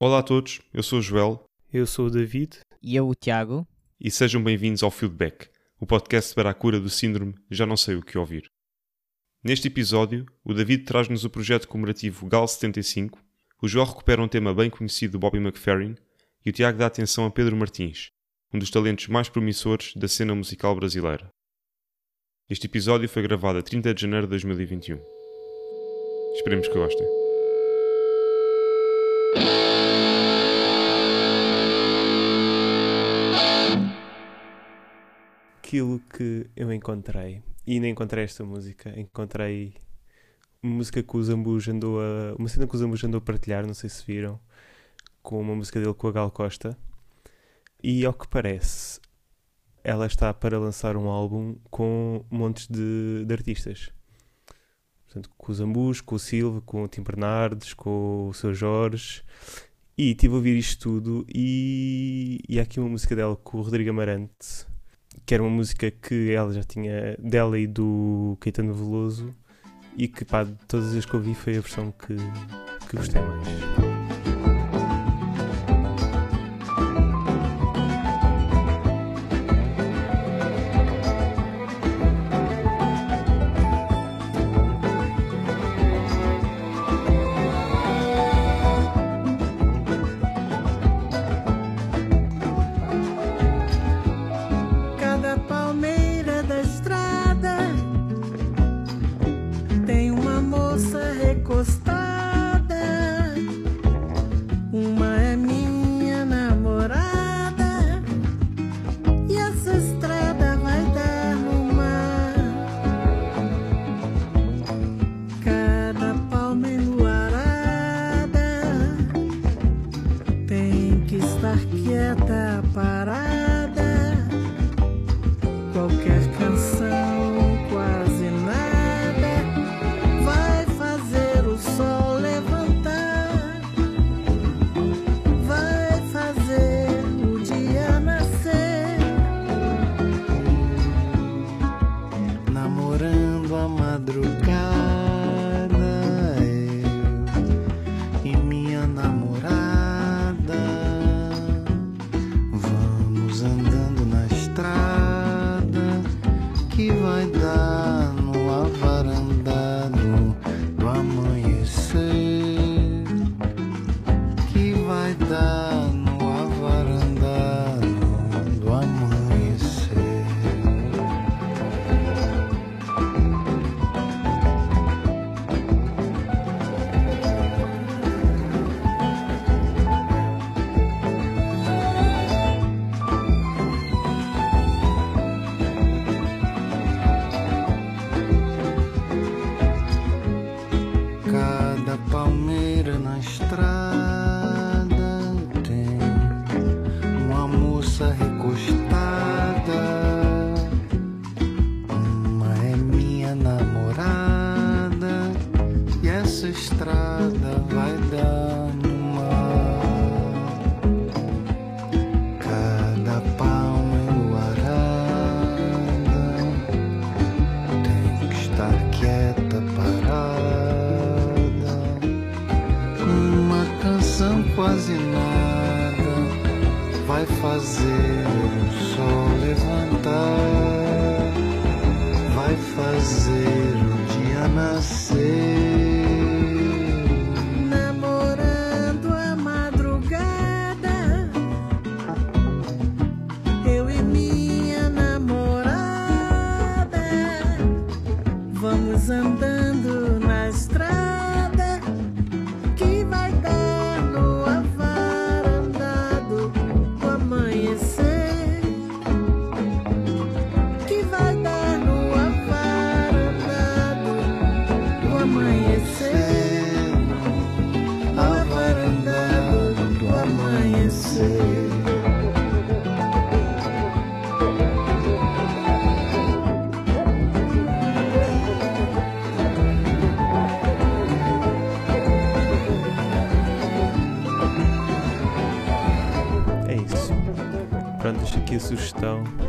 Olá a todos, eu sou o Joel Eu sou o David. E eu, o Tiago. e sejam bem-vindos ao Feedback, o podcast para a cura do síndrome Já Não Sei O Que Ouvir. Neste episódio, o David traz-nos o projeto comemorativo GAL 75, o Joel recupera um tema bem conhecido de Bobby McFerrin e o Tiago dá atenção a Pedro Martins, um dos talentos mais promissores da cena musical brasileira. Este episódio foi gravado a 30 de janeiro de 2021. Esperemos que gostem. Aquilo que eu encontrei, e ainda encontrei esta música, encontrei uma música que o Zambujo andou a. uma cena que o Zambujo andou a partilhar, não sei se viram, com uma música dele com a Gal Costa. E ao que parece, ela está para lançar um álbum com montes de, de artistas. Portanto, com o Zambujo, com o Silva, com o Tim Bernardes, com o Seu Jorge. E estive a ouvir isto tudo e, e há aqui uma música dela com o Rodrigo Amarante, que era uma música que ela já tinha dela e do Caetano Veloso e que pá, todas as que ouvi foi a versão que, que gostei mais. Que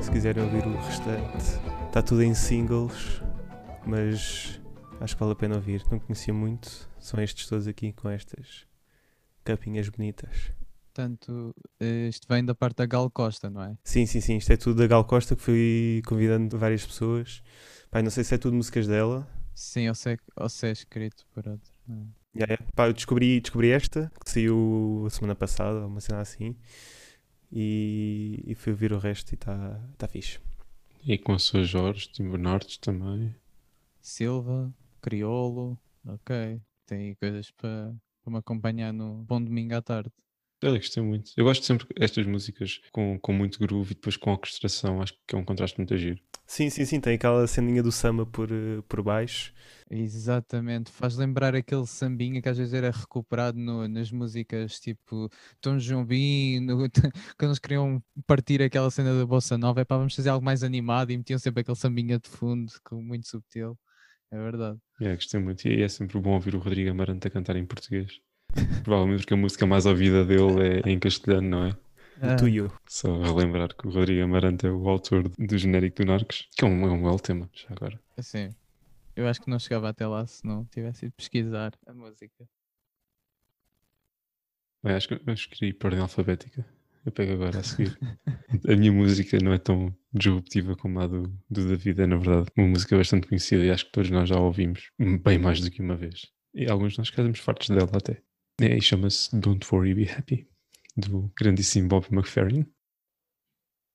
Se quiserem ouvir o restante, está tudo em singles, mas acho que vale a pena ouvir. Não conhecia muito, são estes todos aqui com estas capinhas bonitas. Portanto, eh, isto vem da parte da Gal Costa, não é? Sim, sim, sim. Isto é tudo da Gal Costa que fui convidando várias pessoas. Pá, não sei se é tudo músicas dela. Sim, ou se é, ou se é escrito por outro. é? Yeah, yeah. Pá, eu descobri, descobri esta, que saiu a semana passada, uma cena assim. E, e fui ouvir o resto e está tá fixe. E com a sua Jorge, Tim Bernardes também. Silva, Criolo, ok. Tem coisas para para me acompanhar no Bom Domingo à tarde. Eu gostei muito. Eu gosto sempre estas músicas com, com muito groove e depois com orquestração. Acho que é um contraste muito giro. Sim, sim, sim. Tem aquela ceninha do samba por, eh, por baixo. Exatamente, faz lembrar aquele sambinha que às vezes era recuperado no- nas músicas tipo Tom Jobim, no- quando eles queriam partir aquela cena da Bossa Nova, é para vamos fazer algo mais animado e metiam sempre aquele sambinha de fundo, com muito subtil. É verdade. Yeah, gostei muito. E é sempre bom ouvir o Rodrigo Amarante a cantar em português. Provavelmente porque a música mais ouvida dele é em castelhano, não é? Ah, Tu e eu. Só relembrar que o Rodrigo Amarante é o autor do genérico do Narcos, que é um, é um belo tema, já agora. assim, eu acho que não chegava até lá se não tivesse ido pesquisar a música. Bem, acho que acho que queria ir por ordem alfabética. Eu pego agora a seguir. a minha música não é tão disruptiva como a do, do David, é na verdade uma música bastante conhecida e acho que todos nós já a ouvimos bem mais do que uma vez. E alguns de nós ficamos fartos dela até. É, e chama-se Don't Worry Be Happy, do grandíssimo Bob McFerrin.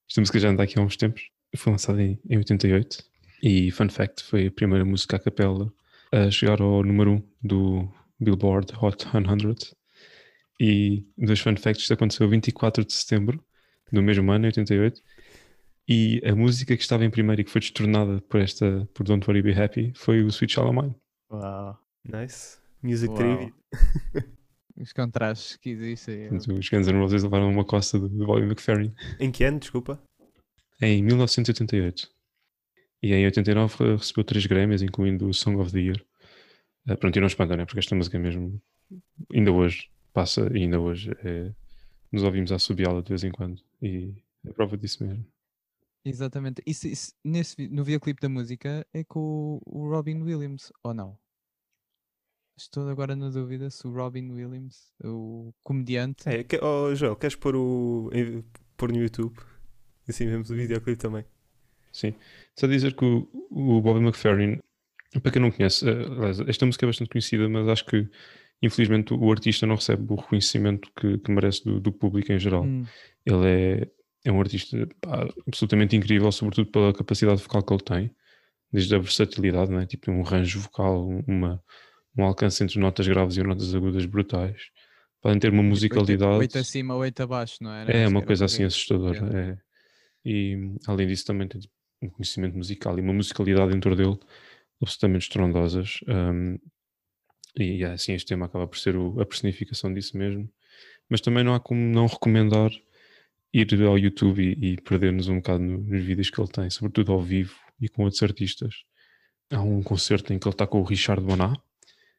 Esta música já anda aqui há uns tempos. Foi lançada em, em 88 e, fun fact, foi a primeira música a capela a chegar ao número 1 do Billboard Hot 100. E dois fun facts, isto aconteceu 24 de setembro do mesmo ano, 88. E a música que estava em primeiro e que foi destornada por esta, por Don't Worry Be Happy, foi o Sweet Child of Mine. Uau. Nice. Music Uau. Trivia. Os contrastes que existem. Portanto, os Guns N' Roses levaram uma costa do, do Bobby McFerrin Em que ano, desculpa? em 1988. E em 89 re- recebeu três Grammys, incluindo o Song of the Year. Uh, pronto, e não espanta, né? Porque esta música mesmo, ainda hoje, passa e ainda hoje é, nos ouvimos a assobiá-la de vez em quando. E é prova disso mesmo. Exatamente. E se- se- nesse, no videoclipe da música é com o, o Robin Williams, ou não? Estou agora na dúvida se o Robin Williams, o comediante, É, que, oh, Joel, queres pôr, o, pôr no YouTube? Assim vemos o videoclipe também. Sim. Só dizer que o, o Bobby McFerrin, para quem não conhece, eh, esta música é bastante conhecida, mas acho que infelizmente o artista não recebe o reconhecimento que, que merece do, do público em geral. Hum, Ele é, é um artista pá, absolutamente incrível, sobretudo pela capacidade vocal que ele tem, desde a versatilidade, né? tipo um range vocal, um- uma, um alcance entre notas graves e notas agudas brutais. Podem ter uma musicalidade. 8 acima, 8 abaixo, não era? É Acho uma coisa assim assustadora. É. E além disso, também tem tipo, um conhecimento musical e uma musicalidade dentro dele absolutamente estrondosas. Um, e assim, este tema acaba por ser o- a personificação disso mesmo. Mas também não há como não recomendar ir ao YouTube e, e perder-nos um bocado no- nos vídeos que ele tem, sobretudo ao vivo e com outros artistas. Há um concerto em que ele está com o Richard Bonar,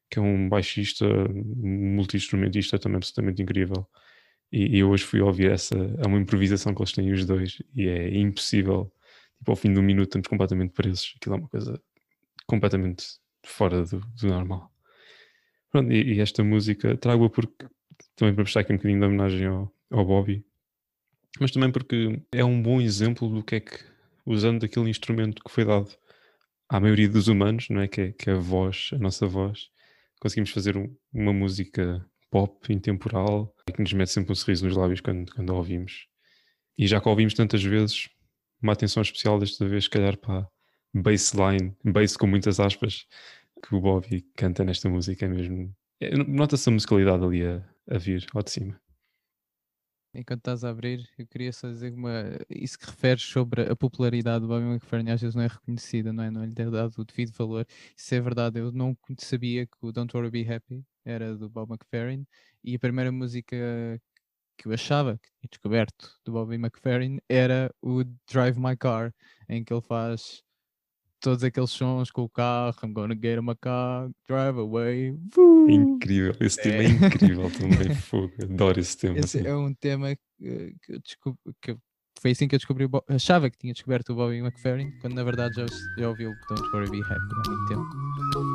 que é um baixista, um multi-instrumentista também absolutamente incrível. E, e hoje fui ouvir essa, é uma improvisação que eles têm os dois e é impossível. Tipo, ao fim de um minuto estamos completamente presos. Aquilo é uma coisa completamente fora do, do normal. Pronto, e, e esta música trago-a porque também para prestar aqui um bocadinho de homenagem ao, ao Bobby, mas também porque é um bom exemplo do que é que, usando aquele instrumento que foi dado à maioria dos humanos, não é? Que é, que é a voz, a nossa voz, conseguimos fazer um- uma música pop, intemporal, que nos mete sempre um sorriso nos lábios quando, quando a ouvimos. E já que a ouvimos tantas vezes, uma atenção especial desta vez, se calhar, para bassline, bass com muitas aspas, que o Bobby canta nesta música, mesmo. é- Nota-se a musicalidade ali a, a vir ao de cima. Enquanto estás a abrir, eu queria só dizer uma, isso que referes sobre a popularidade do Bobby McFerrin às vezes não é reconhecida, não é? Não lhe é dado o devido valor. Isso é verdade, eu não sabia que o Don't Worry Be Happy era do Bob McFerrin e a primeira música que eu achava que tinha descoberto do Bobby McFerrin era o Drive My Car, em que ele faz todos aqueles sons com o carro, I'm gonna get my car, drive away. voo. Incrível, esse tema é É. incrível também, fogo, adoro esse tema. Esse assim. é um tema que, que eu descobri, que foi assim que eu descobri, Bo- achava que tinha descoberto o Bobby McFerrin, quando na verdade já, já ouvi o Don't Worry Be Happy há muito tempo.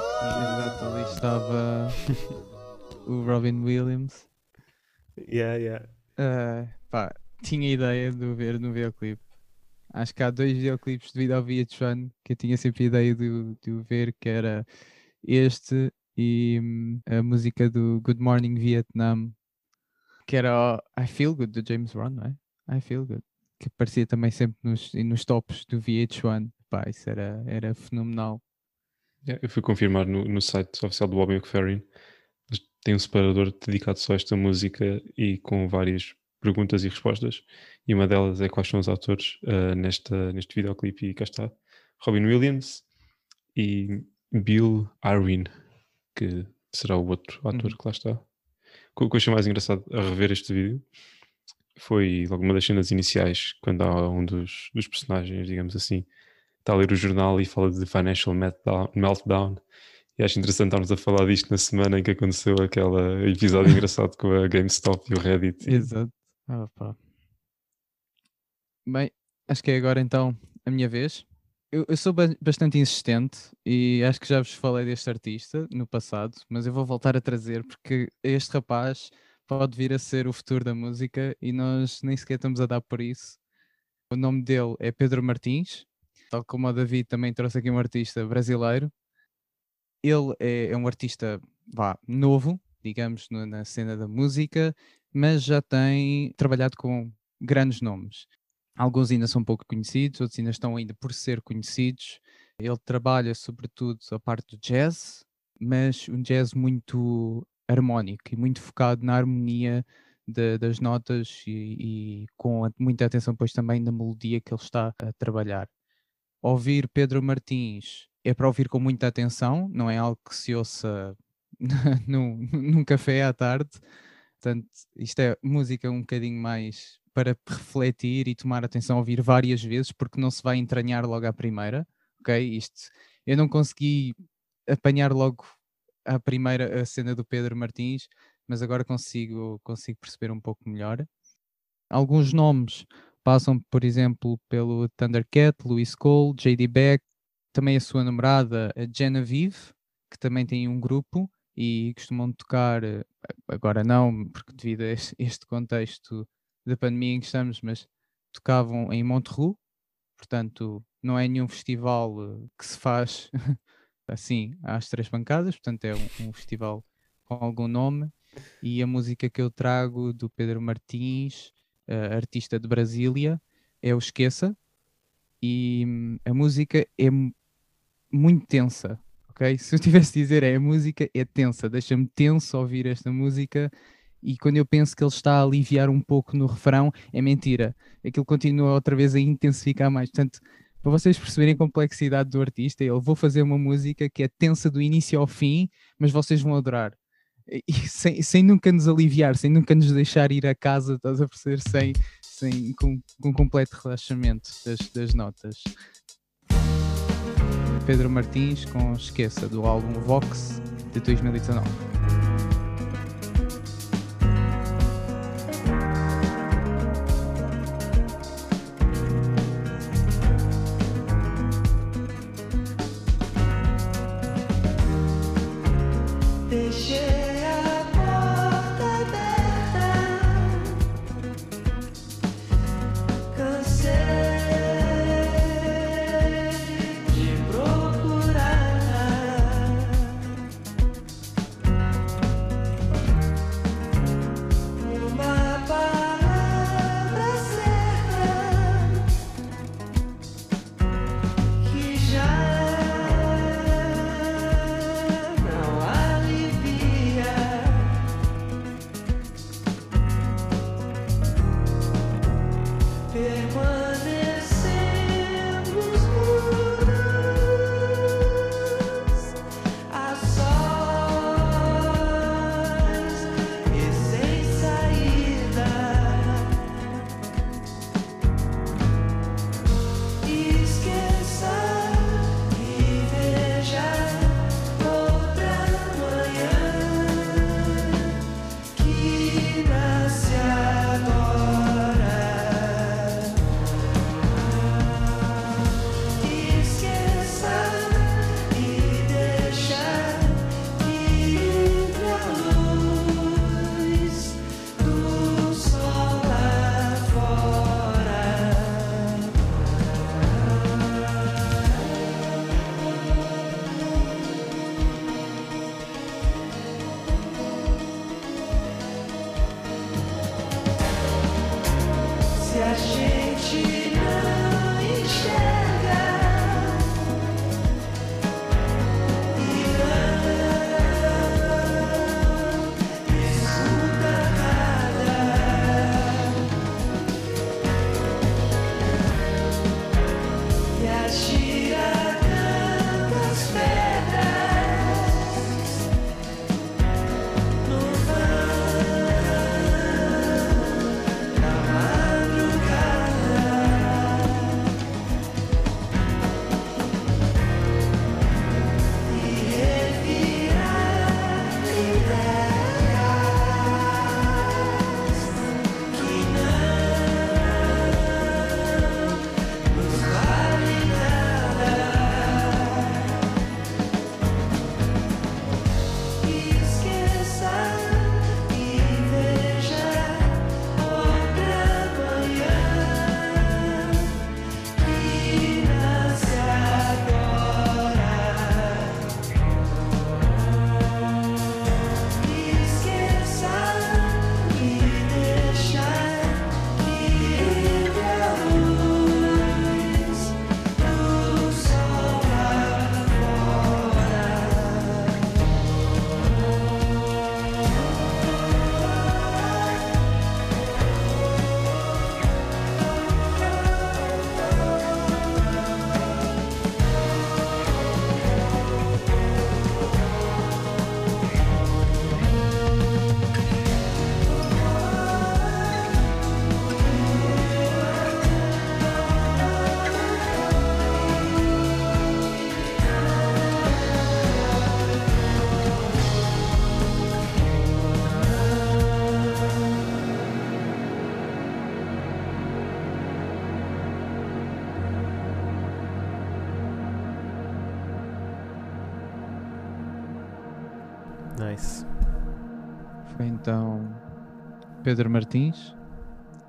Exato, ali estava o Robin Williams. Yeah, yeah. Ah, pá, tinha ideia de o ver no videoclipe. Acho que há dois videoclipes devido ao VH1 que eu tinha sempre ideia de, o- de o ver, que era este e hum, a música do Good Morning Vietnam, que era o I Feel Good do James Brown, não é? I Feel Good, que aparecia também sempre nos, nos tops do VH1. Pá, isso era, era fenomenal. Yeah, eu fui confirmar no, no site oficial do Bobby McFerrin. Tem um separador dedicado só a esta música e com várias perguntas e respostas. E uma delas é quais são os autores uh, nesta, neste videoclipe. E cá está: Robin Williams e Bill Arwin, que será o outro ator Uhum. que lá está. O que eu achei mais engraçado a rever este vídeo foi logo uma das cenas iniciais, quando há um dos, dos personagens, digamos assim, está a ler o jornal e fala de Financial Meltdown. E acho interessante estarmos a falar disto na semana em que aconteceu aquele episódio engraçado com a GameStop e o Reddit. Exato. Ah. Bem, acho que é agora então a minha vez. Eu, eu sou ba- bastante insistente e acho que já vos falei deste artista no passado, mas eu vou voltar a trazer porque este rapaz pode vir a ser o futuro da música e nós nem sequer estamos a dar por isso. O nome dele é Pedro Martins, tal como o David também trouxe aqui um artista brasileiro. Ele é, é um artista vá, novo, digamos, no- na cena da música, mas já tem trabalhado com grandes nomes. Alguns ainda são pouco conhecidos, outros ainda estão ainda por ser conhecidos. Ele trabalha sobretudo a parte do jazz, mas um jazz muito harmónico e muito focado na harmonia da- das notas e, e com muita atenção depois também na melodia que ele está a trabalhar. Ouvir Pedro Martins é para ouvir com muita atenção, não é algo que se ouça num, num café à tarde. Portanto, isto é música um bocadinho mais para refletir e tomar atenção, ouvir várias vezes, porque não se vai entranhar logo à primeira, ok? Isto, eu não consegui apanhar logo à primeira a cena do Pedro Martins, mas agora consigo, consigo perceber um pouco melhor. Alguns nomes passam, por exemplo, pelo Thundercat, Louis Cole, J.D. Beck, também a sua namorada, a Genevieve, que também tem um grupo e costumam tocar, eh, agora não, porque devido a este- contexto da pandemia em que estamos, mas tocavam em Montreux, portanto não é nenhum festival eh, que se faz assim às três pancadas, portanto é um, um festival com algum nome e a música que eu trago do Pedro Martins, eh, artista de Brasília, é o Esqueça e hum, a música é mu- muito tensa, ok? Se eu tivesse de dizer é a música é tensa, deixa-me tenso ouvir esta música e quando eu penso que ele está a aliviar um pouco no refrão, é mentira. Aquilo continua outra vez a intensificar mais. Portanto, para vocês perceberem a complexidade do artista, ele vou fazer uma música que é tensa do início ao fim, mas vocês vão adorar. E sem, sem nunca nos aliviar, sem nunca nos deixar ir a casa, estás a perceber? Sem, sem, com, com completo relaxamento das, das notas. Pedro Martins com Esqueça, do álbum Vox de 2019. Foi então Pedro Martins,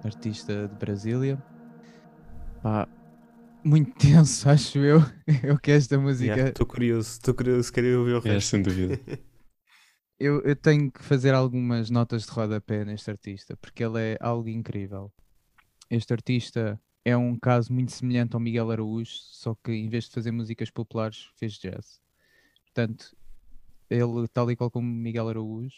artista de Brasília. Pá, muito tenso, acho eu. Eu que esta música. Estou curioso, estou curioso, queria ouvir o É, resto. sem dúvida. Eu, eu tenho que fazer algumas notas de rodapé neste artista, porque ele é algo incrível. Este artista é um caso muito semelhante ao Miguel Araújo, só que em vez de fazer músicas populares, fez jazz. Portanto, ele, tal e qual como Miguel Araújo,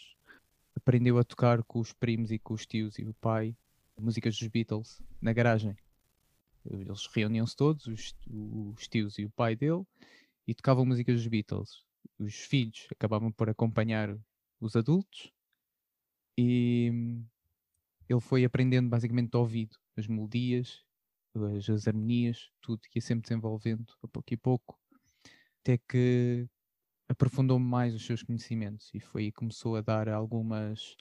aprendeu a tocar com os primos e com os tios e o pai músicas dos Beatles na garagem. Eles reuniam-se todos, os, os tios e o pai dele, e tocavam músicas dos Beatles. Os filhos acabavam por acompanhar os adultos e hum, ele foi aprendendo basicamente de ouvido as melodias, as, as harmonias, tudo que ia sempre desenvolvendo a pouco e pouco, até que aprofundou mais os seus conhecimentos e foi aí que começou a dar algumas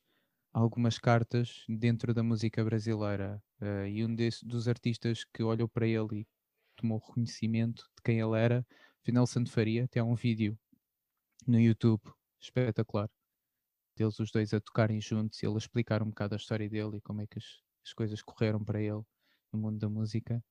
algumas cartas dentro da música brasileira. Eh, e um desse, dos artistas que olhou para ele e tomou reconhecimento de quem ele era foi Nelson Faria, tem um vídeo no YouTube espetacular deles os dois a tocarem juntos e ele a explicar um bocado a história dele e como é que as, as coisas correram para ele no mundo da música.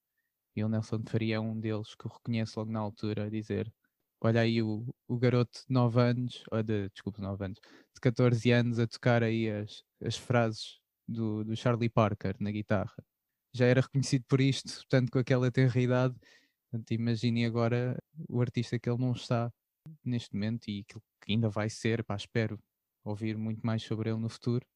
E o Nelson Faria é um deles que o reconhece logo na altura a dizer olha aí o, o garoto de 9 anos, ou de, desculpa, 9 anos, de 14 anos a tocar aí as, as frases do, do Charlie Parker na guitarra. Já era reconhecido por isto, portanto, com aquela tenra idade. Portanto, imagine agora o artista que ele não está neste momento e que ainda vai ser, pá, espero ouvir muito mais sobre ele no futuro.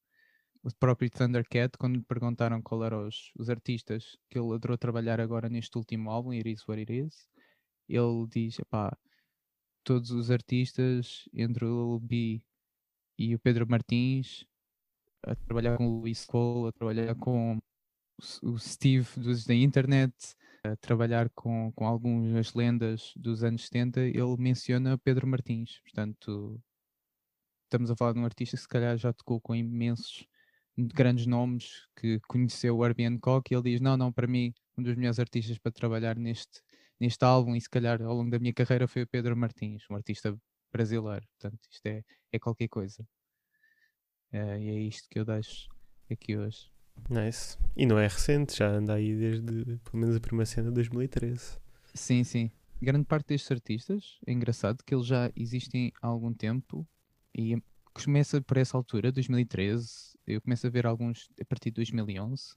O próprio Thundercat, quando lhe perguntaram qual eram os, os artistas que ele adorou trabalhar agora neste último álbum, It Is What It Is, ele diz, pá, todos os artistas, entre o B e o Pedro Martins, a trabalhar com o Luís Cole, a trabalhar com o Steve dos da internet, a trabalhar com, com algumas lendas dos anos 70, ele menciona Pedro Martins. Portanto, estamos a falar de um artista que se calhar já tocou com imensos grandes nomes, que conheceu o Herbie Hancock e ele diz, não, não, para mim, um dos melhores artistas para trabalhar neste, neste álbum e se calhar ao longo da minha carreira foi o Pedro Martins, um artista brasileiro. Portanto, isto é, é qualquer coisa. Eh, e é isto que eu deixo aqui hoje. Nice. E não é recente, já anda aí desde pelo menos a primeira cena de 2013. Sim, sim. Grande parte destes artistas, é engraçado que eles já existem há algum tempo e começa por essa altura, 2013, eu começo a ver alguns a partir de 2011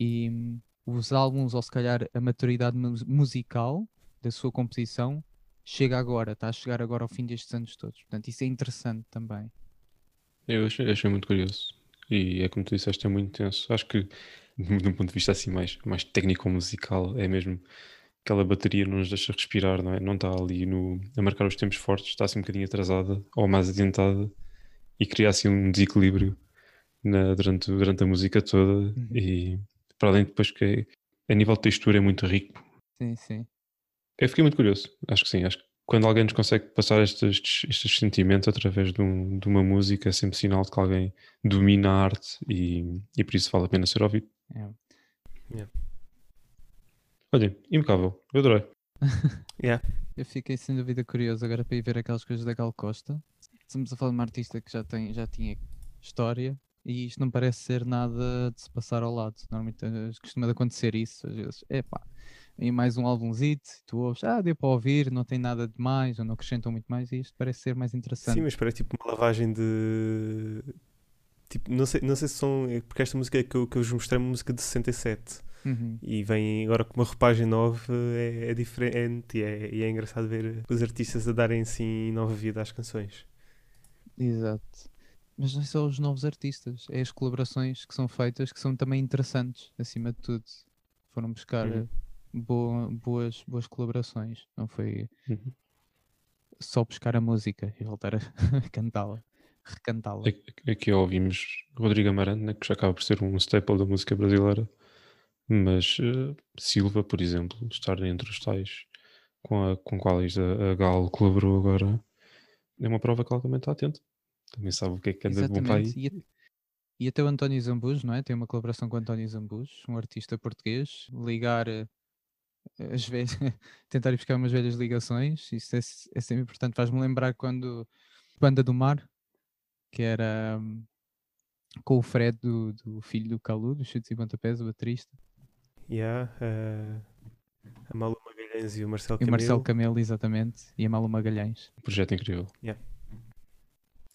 e os álbuns, ou se calhar a maturidade mu- musical da sua composição, chega agora, está a chegar agora ao fim destes anos todos. Portanto, isso é interessante também. Eu achei, achei muito curioso. E é como tu disseste, é muito intenso. Acho que, de um ponto de vista assim mais, mais técnico-musical, é mesmo aquela bateria não nos deixa respirar, não é? Não está ali no, a marcar os tempos fortes, está assim um bocadinho atrasada ou mais adiantada e cria assim um desequilíbrio na- durante, durante a música toda. E para além de depois que a nível de textura é muito rico. Sim, sim. Eu fiquei muito curioso. Acho que sim. Acho que quando alguém nos consegue passar estes, estes sentimentos através de, um- de uma música, é sempre sinal de que alguém domina a arte e, e por isso vale a pena ser ouvido. É. Olha, impecável. Eu adorei. Eu fiquei sem dúvida curioso agora para ir ver aquelas coisas da Gal Costa. Estamos a falar de uma artista que já, tem, já tinha história e isto não parece ser nada de se passar ao lado. Normalmente eh, costuma de acontecer isso às vezes. Epá, e mais um álbumzito, tu ouves, ah, deu para ouvir, não tem nada de mais, ou não acrescentam muito mais, e isto parece ser mais interessante. Sim, mas parece tipo uma lavagem de. Tipo, não sei, não sei se são. é Porque esta música que eu, que eu vos mostrei é uma música de 67 Uhum. e vem agora com uma roupagem nova, é, é diferente e é, e é engraçado ver os artistas a darem assim nova vida às canções. Exato. Mas não só os novos artistas, é as colaborações que são feitas que são também interessantes, acima de tudo. Foram buscar Uhum. eh, boa- boas, boas colaborações, não foi Uhum. só buscar a música e voltar a cantá-la, recantá-la. Aqui- ouvimos Rodrigo Amarante, né, que já acaba por ser um staple da música brasileira, mas eh, Silva, por exemplo, estar entre os tais com, a, com quais a, a Gal colaborou agora, é uma prova que ela também está atenta. Também sabe o que é que anda de bom para aí. Exatamente. E, a- e até o António Zambujo, não é? Tem uma colaboração com o António Zambujo, um artista português, ligar eh, as velhas, tentar ir buscar umas velhas ligações, isso é, é sempre importante. Faz-me lembrar quando Banda do Mar, que era hum, com o Fred do, do filho do Calu, dos chutes e pontapés, o baterista. Yeah, eh, a Malu Magalhães e o Marcelo E o Marcelo Camelo. Camelo, exatamente. E a Malu Magalhães. Um projeto incrível. Yeah.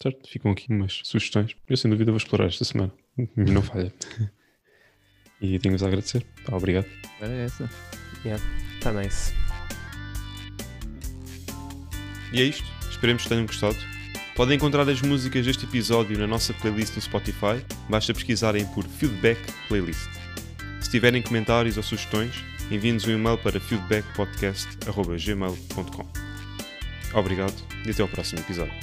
Certo, ficam aqui umas sugestões. Eu sem dúvida vou explorar esta semana. Não falha. e tenho-vos a agradecer. Pá, obrigado. Era essa. Tá nice. E é isto. Esperemos que tenham gostado. Podem encontrar as músicas deste episódio na nossa playlist no Spotify. Basta pesquisarem por Feedback Playlist. Se tiverem comentários ou sugestões, enviem-nos um e-mail para feedbackpodcast.gmail.com Obrigado e até ao próximo episódio.